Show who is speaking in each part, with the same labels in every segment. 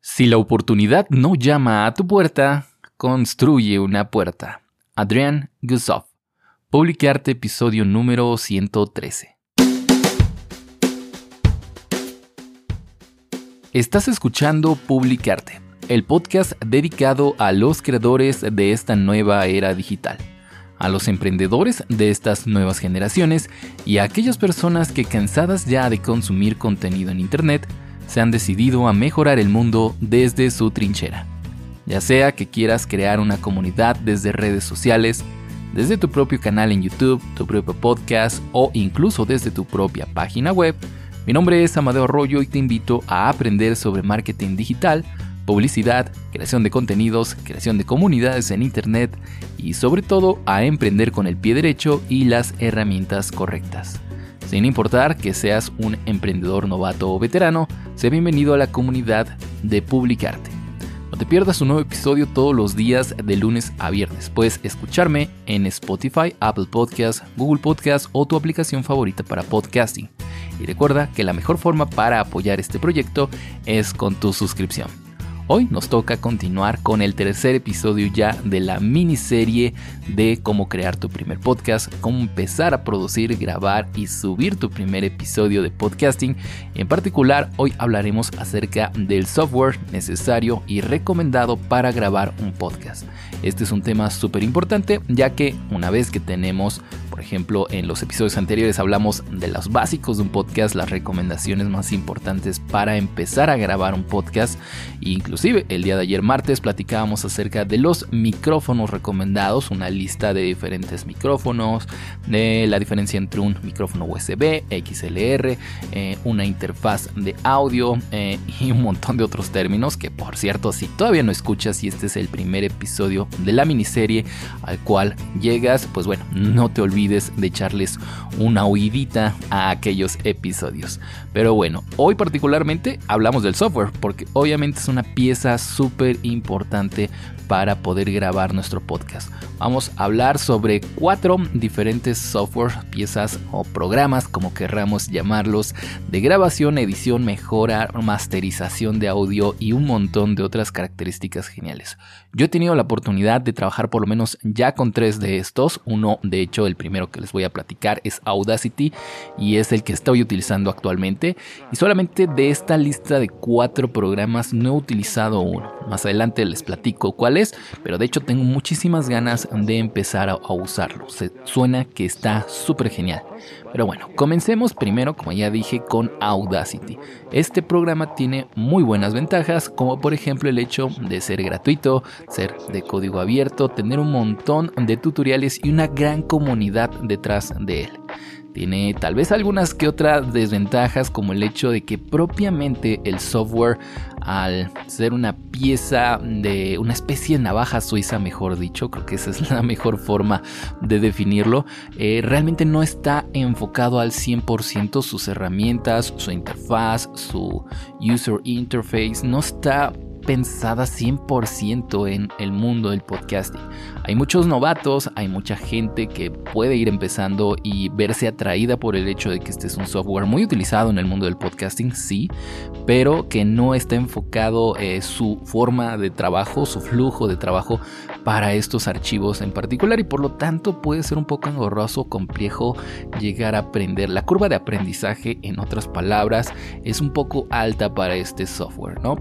Speaker 1: Si la oportunidad no llama a tu puerta, construye una puerta. Adrián Gusov. Publicarte episodio número 113. Estás escuchando Publicarte, el podcast dedicado a los creadores de esta nueva era digital, a los emprendedores de estas nuevas generaciones y a aquellas personas que cansadas ya de consumir contenido en Internet, se han decidido a mejorar el mundo desde su trinchera. Ya sea que quieras crear una comunidad desde redes sociales, desde tu propio canal en YouTube, tu propio podcast o incluso desde tu propia página web, mi nombre es Amadeo Arroyo y te invito a aprender sobre marketing digital, publicidad, creación de contenidos, creación de comunidades en Internet y sobre todo a emprender con el pie derecho y las herramientas correctas. Sin importar que seas un emprendedor novato o veterano, sea bienvenido a la comunidad de Publicarte. No te pierdas un nuevo episodio todos los días de lunes a viernes. Puedes escucharme en Spotify, Apple Podcasts, Google Podcasts o tu aplicación favorita para podcasting. Y recuerda que la mejor forma para apoyar este proyecto es con tu suscripción. Hoy nos toca continuar con el tercer episodio ya de la miniserie de cómo crear tu primer podcast, cómo empezar a producir, grabar y subir tu primer episodio de podcasting. En particular, hoy hablaremos acerca del software necesario y recomendado para grabar un podcast. Este es un tema súper importante ya que una vez que tenemos por ejemplo, en los episodios anteriores hablamos de los básicos de un podcast, las recomendaciones más importantes para empezar a grabar un podcast. E el día de ayer martes platicábamos acerca de los micrófonos recomendados, una lista de diferentes micrófonos, de la diferencia entre un micrófono USB, XLR, eh, una interfaz de audio eh, y un montón de otros términos que por cierto si todavía no escuchas y este es el primer episodio de la miniserie al cual llegas, pues bueno, no te olvides de echarles una oídita a aquellos episodios. Pero bueno, hoy particularmente hablamos del software, porque obviamente es una pieza súper importante para poder grabar nuestro podcast. Vamos a hablar sobre cuatro diferentes software, piezas o programas, como querramos llamarlos, de grabación, edición, mejora, masterización de audio y un montón de otras características geniales. Yo he tenido la oportunidad de trabajar por lo menos ya con tres de estos. Uno, de hecho, el primero que les voy a platicar es Audacity y es el que estoy utilizando actualmente. Y solamente de esta lista de cuatro programas no he utilizado uno. Más adelante les platico cuál pero de hecho tengo muchísimas ganas de empezar a, usarlo. Se, suena que está súper genial. Pero bueno, comencemos primero, como ya dije, con Audacity. Este programa tiene muy buenas ventajas, como por ejemplo el hecho de ser gratuito, ser de código abierto, tener un montón de tutoriales y una gran comunidad detrás de él. Tiene tal vez algunas que otras desventajas como el hecho de que propiamente el software al ser una pieza de una especie de navaja suiza, mejor dicho, creo que esa es la mejor forma de definirlo, eh, realmente no está enfocado al 100% sus herramientas, su interfaz, su user interface, no está pensada 100% en el mundo del podcasting. Hay muchos novatos, hay mucha gente que puede ir empezando y verse atraída por el hecho de que este es un software muy utilizado en el mundo del podcasting, sí, pero que no está enfocado eh, su forma de trabajo, su flujo de trabajo para estos archivos en particular y por lo tanto puede ser un poco engorroso, complejo llegar a aprender. La curva de aprendizaje, en otras palabras, es un poco alta para este software, ¿no?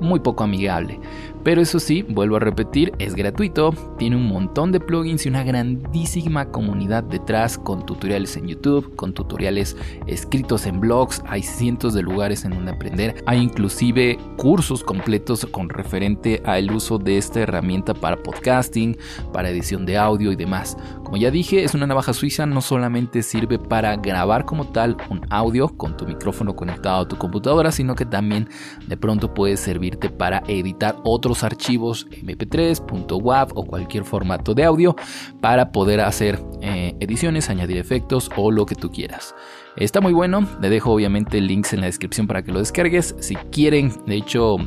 Speaker 1: Muy poco amigable. Pero eso sí, vuelvo a repetir, es gratuito, tiene un montón de plugins y una grandísima comunidad detrás con tutoriales en YouTube, con tutoriales escritos en blogs, hay cientos de lugares en donde aprender, hay inclusive cursos completos con referente al uso de esta herramienta para podcasting, para edición de audio y demás. Como ya dije, es una navaja suiza, no solamente sirve para grabar como tal un audio con tu micrófono conectado a tu computadora, sino que también de pronto puede servirte para editar otros archivos MP3, .wav o cualquier formato de audio para poder hacer eh, ediciones, añadir efectos o lo que tú quieras. Está muy bueno, le dejo obviamente links en la descripción para que lo descargues. Si quieren, de hecho,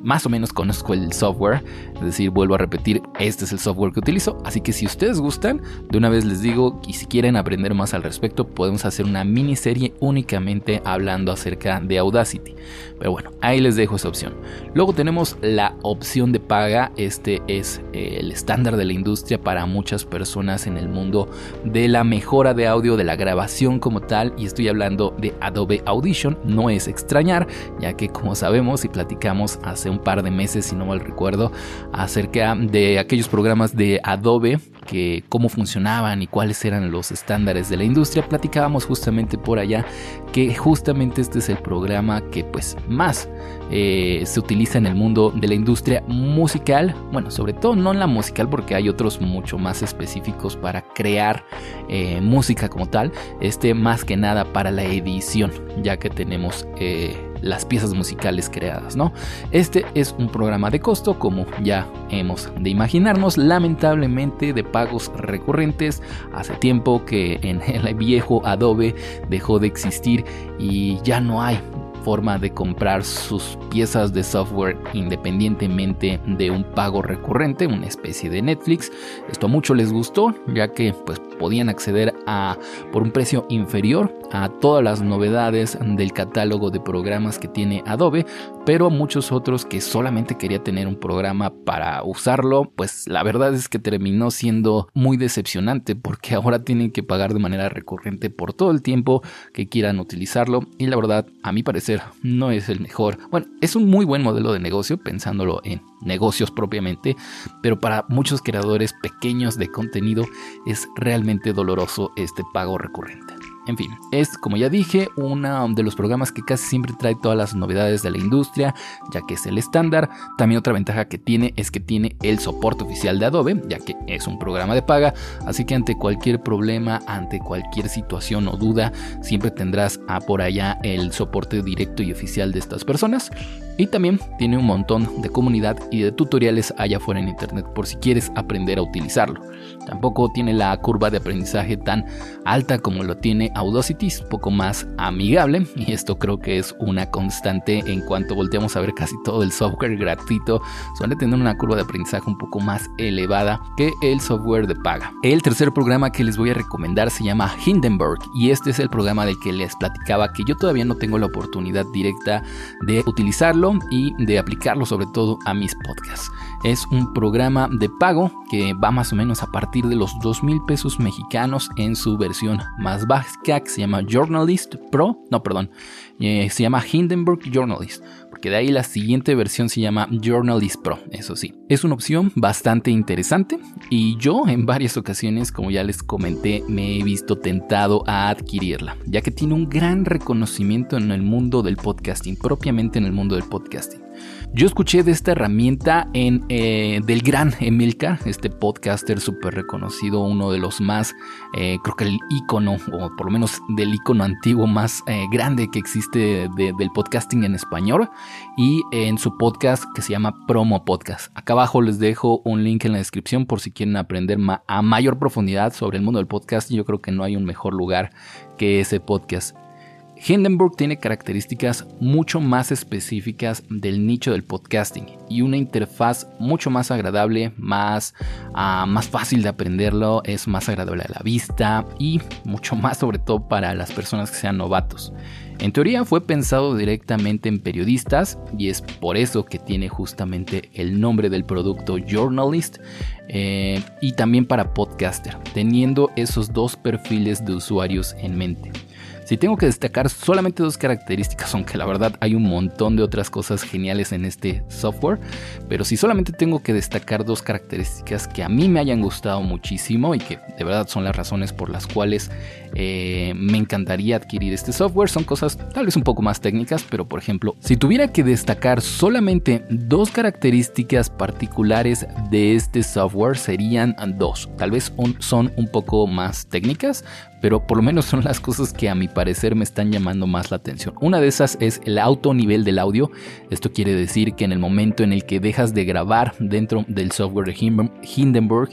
Speaker 1: más o menos conozco el software, es decir, vuelvo a repetir, este es el software que utilizo, así que si ustedes gustan, de una vez les digo, y si quieren aprender más al respecto, podemos hacer una miniserie únicamente hablando acerca de Audacity. Pero bueno, ahí les dejo esa opción. Luego tenemos la opción de paga, este es el estándar de la industria para muchas personas en el mundo de la mejora de audio, de la grabación como tal, y estoy hablando de Adobe Audition, no es extrañar, ya que como sabemos y platicamos hace un par de meses, si no mal recuerdo, acerca de aquellos programas de Adobe que cómo funcionaban y cuáles eran los estándares de la industria, platicábamos justamente por allá que justamente este es el programa que pues más eh, se utiliza en el mundo de la industria musical, bueno, sobre todo no en la musical porque hay otros mucho más específicos para crear eh, música como tal, este más que nada para la edición, ya que tenemos... Eh, las piezas musicales creadas, ¿no? Este es un programa de costo, como ya hemos de imaginarnos, lamentablemente de pagos recurrentes. Hace tiempo que en el viejo Adobe dejó de existir y ya no hay forma de comprar sus piezas de software independientemente de un pago recurrente, una especie de Netflix. Esto a muchos les gustó, ya que pues podían acceder a por un precio inferior a todas las novedades del catálogo de programas que tiene Adobe, pero a muchos otros que solamente quería tener un programa para usarlo, pues la verdad es que terminó siendo muy decepcionante porque ahora tienen que pagar de manera recurrente por todo el tiempo que quieran utilizarlo y la verdad a mi parecer no es el mejor. Bueno, es un muy buen modelo de negocio pensándolo en negocios propiamente, pero para muchos creadores pequeños de contenido es realmente doloroso este pago recurrente. En fin, es como ya dije, uno de los programas que casi siempre trae todas las novedades de la industria, ya que es el estándar. También otra ventaja que tiene es que tiene el soporte oficial de Adobe, ya que es un programa de paga, así que ante cualquier problema, ante cualquier situación o duda, siempre tendrás a por allá el soporte directo y oficial de estas personas. Y también tiene un montón de comunidad y de tutoriales allá afuera en internet por si quieres aprender a utilizarlo. Tampoco tiene la curva de aprendizaje tan alta como lo tiene Audacity, un poco más amigable y esto creo que es una constante en cuanto volteamos a ver casi todo el software gratuito suele tener una curva de aprendizaje un poco más elevada que el software de paga. El tercer programa que les voy a recomendar se llama Hindenburg y este es el programa del que les platicaba que yo todavía no tengo la oportunidad directa de utilizarlo y de aplicarlo sobre todo a mis podcasts. Es un programa de pago que va más o menos a partir de los 2 mil pesos mexicanos en su versión más básica que se llama Journalist Pro. No, perdón, eh, se llama Hindenburg Journalist, porque de ahí la siguiente versión se llama Journalist Pro, eso sí. Es una opción bastante interesante y yo en varias ocasiones, como ya les comenté, me he visto tentado a adquirirla, ya que tiene un gran reconocimiento en el mundo del podcasting, propiamente en el mundo del podcasting. Yo escuché de esta herramienta en eh, del gran Emilcar, este podcaster súper reconocido, uno de los más, eh, creo que el icono, o por lo menos del icono antiguo más eh, grande que existe del podcasting en español, y en su podcast que se llama Promo Podcast. Acá abajo les dejo un link en la descripción por si quieren aprender a mayor profundidad sobre el mundo del podcast. Yo creo que no hay un mejor lugar que ese podcast. Hindenburg tiene características mucho más específicas del nicho del podcasting y una interfaz mucho más agradable, más, ah, más fácil de aprenderlo, es más agradable a la vista y mucho más sobre todo para las personas que sean novatos. En teoría fue pensado directamente en periodistas y es por eso que tiene justamente el nombre del producto Journalist eh, y también para podcaster, teniendo esos dos perfiles de usuarios en mente. Si tengo que destacar solamente dos características, aunque la verdad hay un montón de otras cosas geniales en este software, pero si solamente tengo que destacar dos características que a mí me hayan gustado muchísimo y que de verdad son las razones por las cuales eh, me encantaría adquirir este software, son cosas tal vez un poco más técnicas, pero por ejemplo, si tuviera que destacar solamente dos características particulares de este software, serían dos. Tal vez son un poco más técnicas, pero por lo menos son las cosas que a mi parecer me están llamando más la atención. Una de esas es el auto nivel del audio. Esto quiere decir que en el momento en el que dejas de grabar dentro del software de Hindenburg,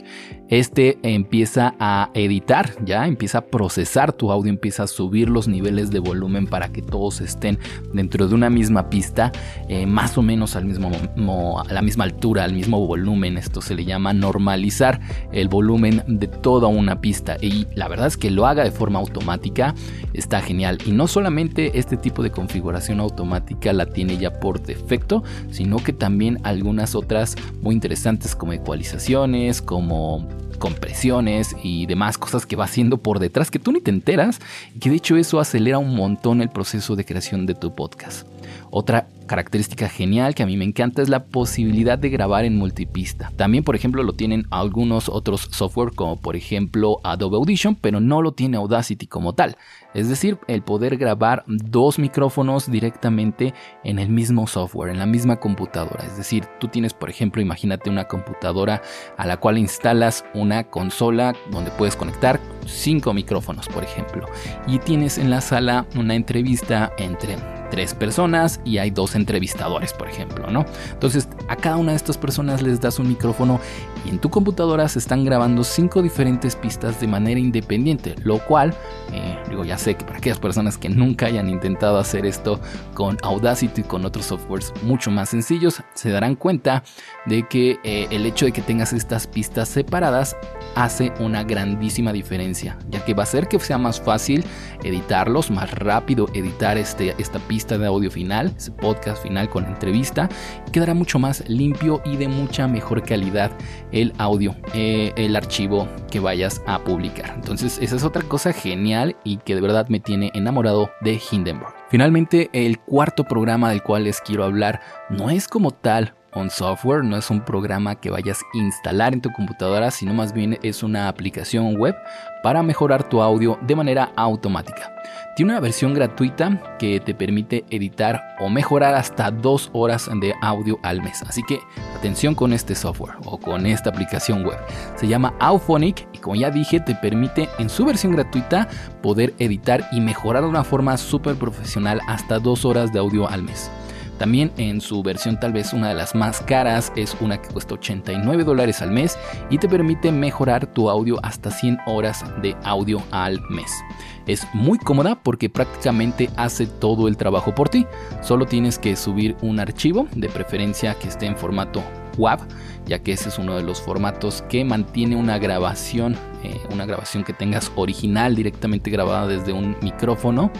Speaker 1: este empieza a editar, ya empieza a procesar tu audio, empieza a subir los niveles de volumen para que todos estén dentro de una misma pista, eh, más o menos al mismo, a la misma altura, al mismo volumen. Esto se le llama normalizar el volumen de toda una pista y la verdad es que lo haga de forma automática está genial y no solamente este tipo de configuración automática la tiene ya por defecto, sino que también algunas otras muy interesantes como ecualizaciones, como compresiones y demás cosas que va haciendo por detrás que tú ni te enteras y que de hecho eso acelera un montón el proceso de creación de tu podcast. Otra característica genial que a mí me encanta es la posibilidad de grabar en multipista. También, por ejemplo, lo tienen algunos otros software como por ejemplo Adobe Audition, pero no lo tiene Audacity como tal. Es decir, el poder grabar dos micrófonos directamente en el mismo software, en la misma computadora. Es decir, tú tienes, por ejemplo, imagínate una computadora a la cual instalas una consola donde puedes conectar cinco micrófonos, por ejemplo, y tienes en la sala una entrevista entre tres personas y hay dos entrevistadores, por ejemplo, ¿no? Entonces, a cada una de estas personas les das un micrófono y en tu computadora se están grabando cinco diferentes pistas de manera independiente, lo cual, eh, digo, ya sé que para aquellas personas que nunca hayan intentado hacer esto con Audacity y con otros softwares mucho más sencillos, se darán cuenta de que eh, el hecho de que tengas estas pistas separadas hace una grandísima diferencia, ya que va a hacer que sea más fácil editarlos, más rápido editar este, esta pista de audio final, ese podcast final con entrevista, quedará mucho más limpio y de mucha mejor calidad el audio, eh, el archivo que vayas a publicar. Entonces esa es otra cosa genial y que de verdad me tiene enamorado de Hindenburg. Finalmente, el cuarto programa del cual les quiero hablar no es como tal un software, no es un programa que vayas a instalar en tu computadora, sino más bien es una aplicación web para mejorar tu audio de manera automática. Tiene una versión gratuita que te permite editar o mejorar hasta dos horas de audio al mes. Así que atención con este software o con esta aplicación web. Se llama Auphonic y como ya dije te permite en su versión gratuita poder editar y mejorar de una forma súper profesional hasta dos horas de audio al mes. También en su versión tal vez una de las más caras es una que cuesta 89 dólares al mes y te permite mejorar tu audio hasta 100 horas de audio al mes. Es muy cómoda porque prácticamente hace todo el trabajo por ti. Solo tienes que subir un archivo, de preferencia que esté en formato WAV, ya que ese es uno de los formatos que mantiene una grabación, eh, una grabación que tengas original directamente grabada desde un micrófono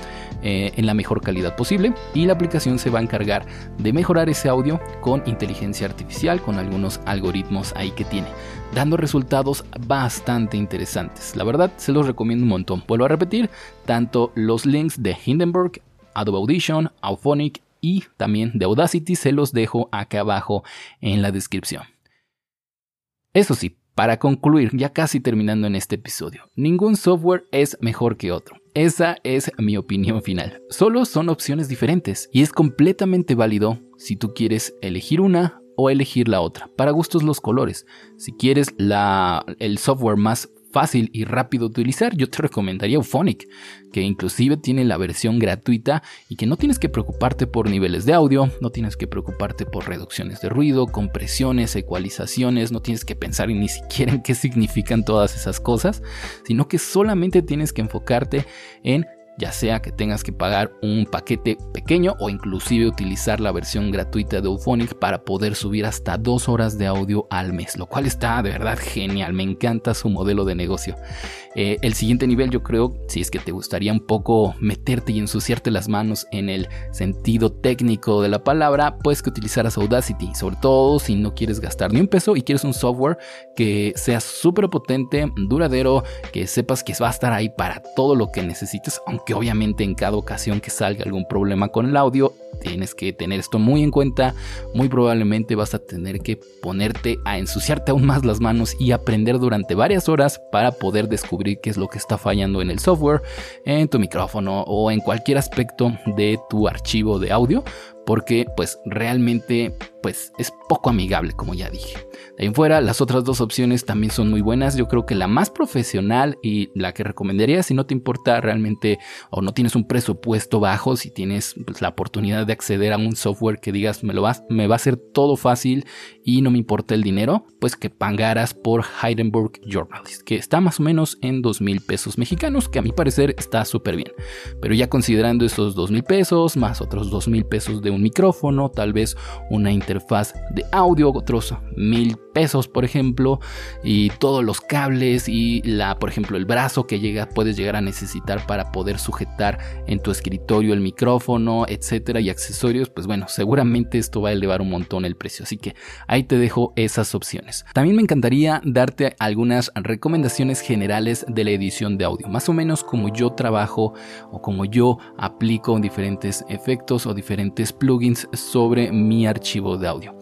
Speaker 1: eh, en la mejor calidad posible y la aplicación se va a encargar de mejorar ese audio con inteligencia artificial, con algunos algoritmos ahí que tiene, dando resultados bastante interesantes. La verdad se los recomiendo un montón. Vuelvo a repetir, tanto los links de Hindenburg, Adobe Audition, Auphonic y también de Audacity se los dejo acá abajo en la descripción. Eso sí, para concluir, ya casi terminando en este episodio, ningún software es mejor que otro. Esa es mi opinión final. Solo son opciones diferentes y es completamente válido si tú quieres elegir una o elegir la otra. Para gustos los colores. Si quieres la, el software más fácil y rápido de utilizar, yo te recomendaría Euphonic, que inclusive tiene la versión gratuita y que no tienes que preocuparte por niveles de audio, no tienes que preocuparte por reducciones de ruido, compresiones, ecualizaciones, no tienes que pensar ni siquiera en qué significan todas esas cosas, sino que solamente tienes que enfocarte en ya sea que tengas que pagar un paquete pequeño o inclusive utilizar la versión gratuita de Euphonic para poder subir hasta dos horas de audio al mes, lo cual está de verdad genial, me encanta su modelo de negocio. Eh, el siguiente nivel yo creo, si es que te gustaría un poco meterte y ensuciarte las manos en el sentido técnico de la palabra, puedes que utilizaras Audacity, sobre todo si no quieres gastar ni un peso y quieres un software que sea súper potente, duradero, que sepas que va a estar ahí para todo lo que necesites, aunque obviamente en cada ocasión que salga algún problema con el audio, tienes que tener esto muy en cuenta, muy probablemente vas a tener que ponerte a ensuciarte aún más las manos y aprender durante varias horas para poder descubrir qué es lo que está fallando en el software, en tu micrófono o en cualquier aspecto de tu archivo de audio porque pues realmente pues es poco amigable, como ya dije. De ahí en fuera, las otras dos opciones también son muy buenas. Yo creo que la más profesional y la que recomendaría si no te importa realmente o no tienes un presupuesto bajo, si tienes pues, la oportunidad de acceder a un software que digas me, lo va, me va a hacer todo fácil y no me importa el dinero, pues que pangaras por Heidenberg Journalist, que está más o menos en dos mil pesos mexicanos, que a mi parecer está súper bien. Pero ya considerando esos dos mil pesos, más otros dos mil pesos de un micrófono, tal vez una interfaz de audio, otros mil pesos, por ejemplo, y todos los cables y la, por ejemplo, el brazo que llega, puedes llegar a necesitar para poder sujetar en tu escritorio el micrófono, etcétera, y accesorios, pues bueno, seguramente esto va a elevar un montón el precio. Así que ahí te dejo esas opciones. También me encantaría darte algunas recomendaciones generales de la edición de audio, más o menos como yo trabajo o como yo aplico diferentes efectos o diferentes plugins sobre mi archivo de audio.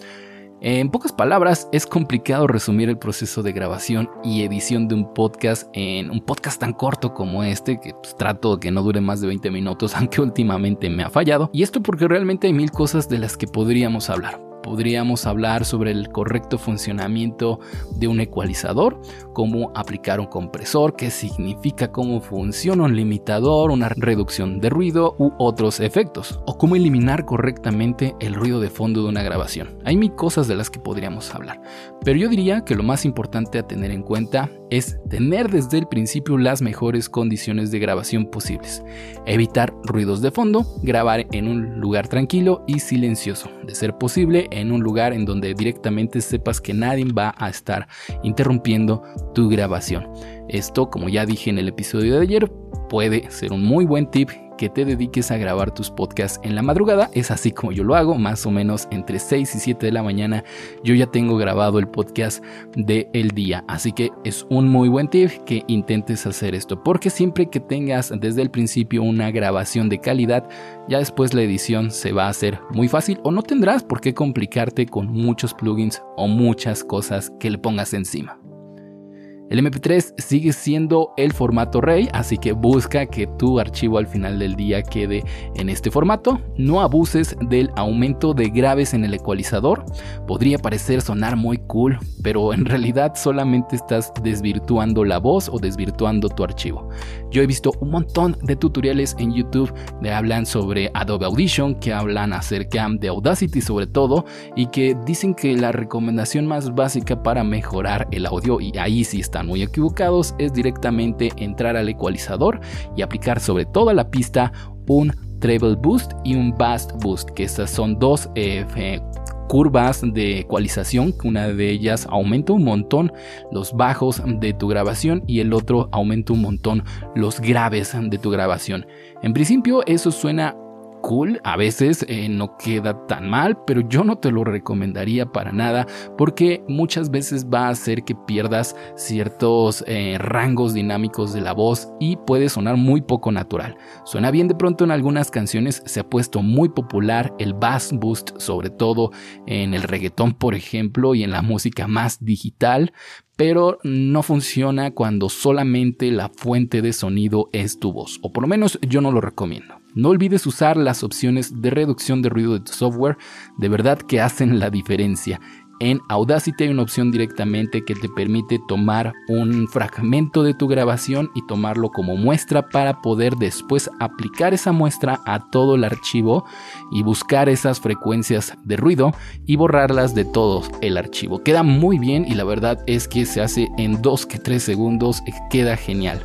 Speaker 1: En pocas palabras, es complicado resumir el proceso de grabación y edición de un podcast en un podcast tan corto como este, que pues, trato que no dure más de 20 minutos, aunque últimamente me ha fallado. Y esto porque realmente hay mil cosas de las que podríamos hablar. Podríamos hablar sobre el correcto funcionamiento de un ecualizador, cómo aplicar un compresor, qué significa, cómo funciona un limitador, una reducción de ruido u otros efectos, o cómo eliminar correctamente el ruido de fondo de una grabación. Hay mil cosas de las que podríamos hablar, pero yo diría que lo más importante a tener en cuenta es tener desde el principio las mejores condiciones de grabación posibles, evitar ruidos de fondo, grabar en un lugar tranquilo y silencioso, de ser posible en un lugar en donde directamente sepas que nadie va a estar interrumpiendo tu grabación. Esto, como ya dije en el episodio de ayer, puede ser un muy buen tip que te dediques a grabar tus podcasts en la madrugada. Es así como yo lo hago, más o menos entre 6 y 7 de la mañana yo ya tengo grabado el podcast de el día. Así que es un muy buen tip que intentes hacer esto, porque siempre que tengas desde el principio una grabación de calidad, ya después la edición se va a hacer muy fácil o no tendrás por qué complicarte con muchos plugins o muchas cosas que le pongas encima. El MP3 sigue siendo el formato rey, así que busca que tu archivo al final del día quede en este formato. No abuses del aumento de graves en el ecualizador. Podría parecer sonar muy cool, pero en realidad solamente estás desvirtuando la voz o desvirtuando tu archivo. Yo he visto un montón de tutoriales en YouTube que hablan sobre Adobe Audition, que hablan acerca de Audacity sobre todo, y que dicen que la recomendación más básica para mejorar el audio, y ahí sí está muy equivocados es directamente entrar al ecualizador y aplicar sobre toda la pista un treble boost y un bass boost, que estas son dos eh, curvas de ecualización, una de ellas aumenta un montón los bajos de tu grabación y el otro aumenta un montón los graves de tu grabación. En principio eso suena cool, a veces eh, no queda tan mal, pero yo no te lo recomendaría para nada porque muchas veces va a hacer que pierdas ciertos eh, rangos dinámicos de la voz y puede sonar muy poco natural. Suena bien de pronto en algunas canciones, se ha puesto muy popular el bass boost, sobre todo en el reggaetón por ejemplo y en la música más digital, pero no funciona cuando solamente la fuente de sonido es tu voz, o por lo menos yo no lo recomiendo. No olvides usar las opciones de reducción de ruido de tu software, de verdad que hacen la diferencia. En Audacity hay una opción directamente que te permite tomar un fragmento de tu grabación y tomarlo como muestra para poder después aplicar esa muestra a todo el archivo y buscar esas frecuencias de ruido y borrarlas de todo el archivo. Queda muy bien y la verdad es que se hace en 2 que 3 segundos, queda genial.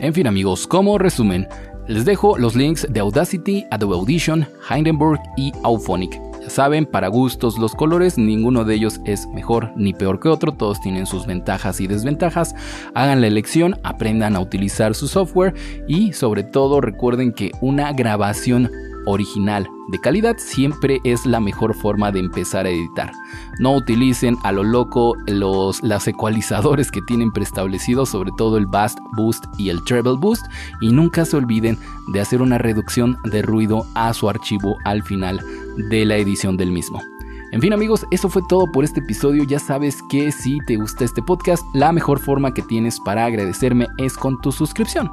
Speaker 1: En fin amigos, como resumen, les dejo los links de Audacity, Adobe Audition, Hindenburg y Auphonic. Ya saben, para gustos los colores, ninguno de ellos es mejor ni peor que otro, todos tienen sus ventajas y desventajas. Hagan la elección, aprendan a utilizar su software y sobre todo recuerden que una grabación original de calidad siempre es la mejor forma de empezar a editar. No utilicen a lo loco los las ecualizadores que tienen preestablecidos, sobre todo el Bass Boost y el Treble Boost, y nunca se olviden de hacer una reducción de ruido a su archivo al final de la edición del mismo. En fin amigos, eso fue todo por este episodio. Ya sabes que si te gusta este podcast, la mejor forma que tienes para agradecerme es con tu suscripción.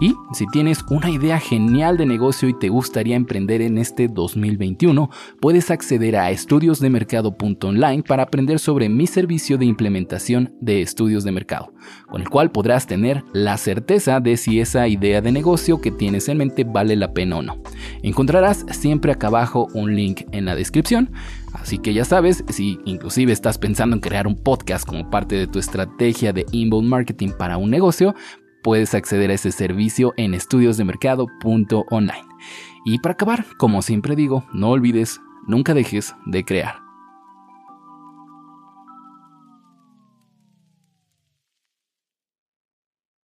Speaker 1: Y si tienes una idea genial de negocio y te gustaría emprender en este 2021, puedes acceder a estudiosdemercado.online para aprender sobre mi servicio de implementación de estudios de mercado, con el cual podrás tener la certeza de si esa idea de negocio que tienes en mente vale la pena o no. Encontrarás siempre acá abajo un link en la descripción. Así que ya sabes, si inclusive estás pensando en crear un podcast como parte de tu estrategia de inbound marketing para un negocio, puedes acceder a ese servicio en estudiosdemercado.online. Y para acabar, como siempre digo, no olvides, nunca dejes de crear.